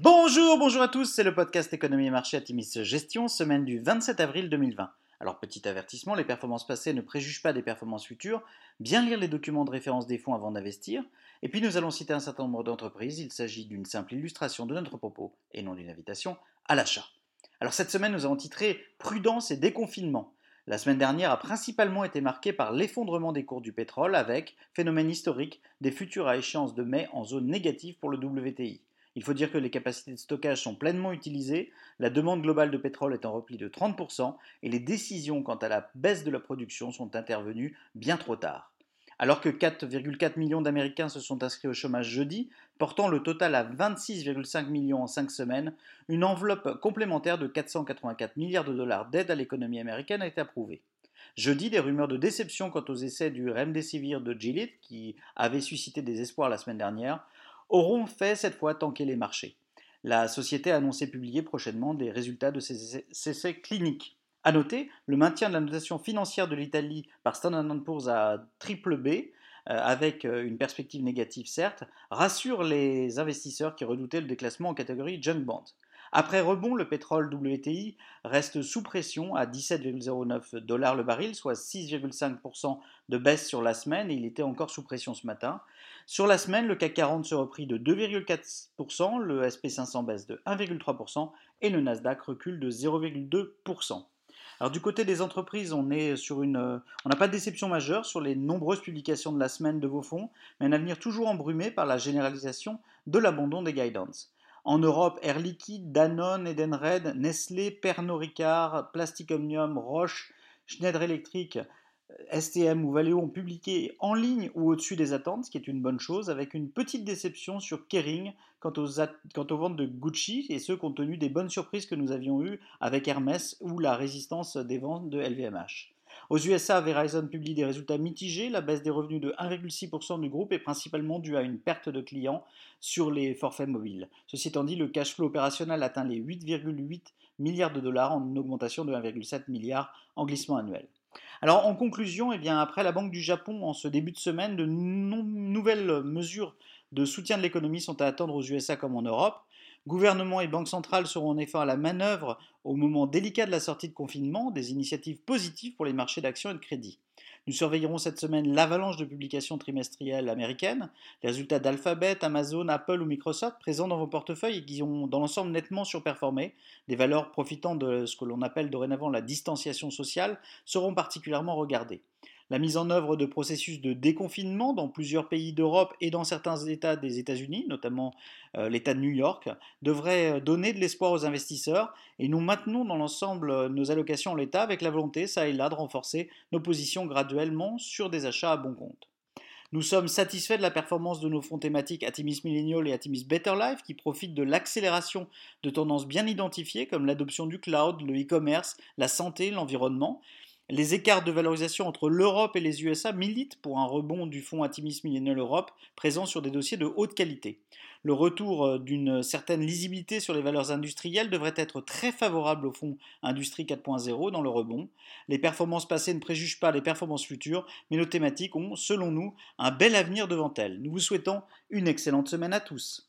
Bonjour, bonjour à tous, c'est le podcast Économie et Marché Atimis Gestion, semaine du 27 avril 2020. Alors petit avertissement, les performances passées ne préjugent pas des performances futures, bien lire les documents de référence des fonds avant d'investir, et puis nous allons citer un certain nombre d'entreprises, il s'agit d'une simple illustration de notre propos et non d'une invitation à l'achat. Alors cette semaine nous avons titré Prudence et déconfinement. La semaine dernière a principalement été marquée par l'effondrement des cours du pétrole avec, phénomène historique, des futurs à échéance de mai en zone négative pour le WTI. Il faut dire que les capacités de stockage sont pleinement utilisées, la demande globale de pétrole est en repli de 30% et les décisions quant à la baisse de la production sont intervenues bien trop tard. Alors que 4,4 millions d'Américains se sont inscrits au chômage jeudi, portant le total à 26,5 millions en 5 semaines, une enveloppe complémentaire de 484 milliards de dollars d'aide à l'économie américaine a été approuvée. Jeudi, des rumeurs de déception quant aux essais du Remdesivir de Gilead, qui avaient suscité des espoirs la semaine dernière, auront fait cette fois tanker les marchés. La société a annoncé publier prochainement des résultats de ses essais cliniques. A noter, le maintien de la notation financière de l'Italie par Standard Poor's à triple B, euh, avec euh, une perspective négative certes, rassure les investisseurs qui redoutaient le déclassement en catégorie junk bond. Après rebond, le pétrole WTI reste sous pression à 17,09 dollars le baril, soit 6,5% de baisse sur la semaine, et il était encore sous pression ce matin. Sur la semaine, le CAC 40 se reprit de 2,4%, le SP500 baisse de 1,3% et le Nasdaq recule de 0,2%. Alors du côté des entreprises, on une, on n'a pas de déception majeure sur les nombreuses publications de la semaine de vos fonds, mais un avenir toujours embrumé par la généralisation de l'abandon des guidance. En Europe, Air Liquide, Danone, Edenred, Nestlé, Pernod Ricard, Plastic Omnium, Roche, Schneider Electric, STM ou Valeo ont publié en ligne ou au-dessus des attentes, ce qui est une bonne chose, avec une petite déception sur Kering quant aux, quant aux ventes de Gucci, et ce compte tenu des bonnes surprises que nous avions eues avec Hermès ou la résistance des ventes de LVMH. Aux USA, Verizon publie des résultats mitigés. La baisse des revenus de 1,6% du groupe est principalement due à une perte de clients sur les forfaits mobiles. Ceci étant dit, le cash flow opérationnel atteint les 8,8 milliards de dollars en augmentation de 1,7 milliard en glissement annuel. Alors en conclusion, eh après la Banque du Japon en ce début de semaine, de nouvelles mesures de soutien de l'économie sont à attendre aux USA comme en Europe. Gouvernement et banque centrale seront en effet à la manœuvre au moment délicat de la sortie de confinement, des initiatives positives pour les marchés d'actions et de crédit. Nous surveillerons cette semaine l'avalanche de publications trimestrielles américaines, les résultats d'Alphabet, Amazon, Apple ou Microsoft présents dans vos portefeuilles et qui ont dans l'ensemble nettement surperformé. Des valeurs profitant de ce que l'on appelle dorénavant la distanciation sociale seront particulièrement regardées. La mise en œuvre de processus de déconfinement dans plusieurs pays d'Europe et dans certains États des États-Unis, notamment euh, l'État de New York, devrait euh, donner de l'espoir aux investisseurs et nous maintenons dans l'ensemble euh, nos allocations en l'État avec la volonté, ça et là, de renforcer nos positions graduellement sur des achats à bon compte. Nous sommes satisfaits de la performance de nos fonds thématiques Atimis Millennial et Atimis Better Life qui profitent de l'accélération de tendances bien identifiées comme l'adoption du cloud, le e-commerce, la santé, l'environnement. Les écarts de valorisation entre l'Europe et les USA militent pour un rebond du fonds Atimis Millennial Europe présent sur des dossiers de haute qualité. Le retour euh, d'une certaine lisibilité sur les valeurs industrielles devrait être très favorable au fonds Industrie 4.0 dans le rebond. Les performances passées ne préjugent pas les performances futures, mais nos thématiques ont, selon nous, un bel avenir devant elles. Nous vous souhaitons une excellente semaine à tous.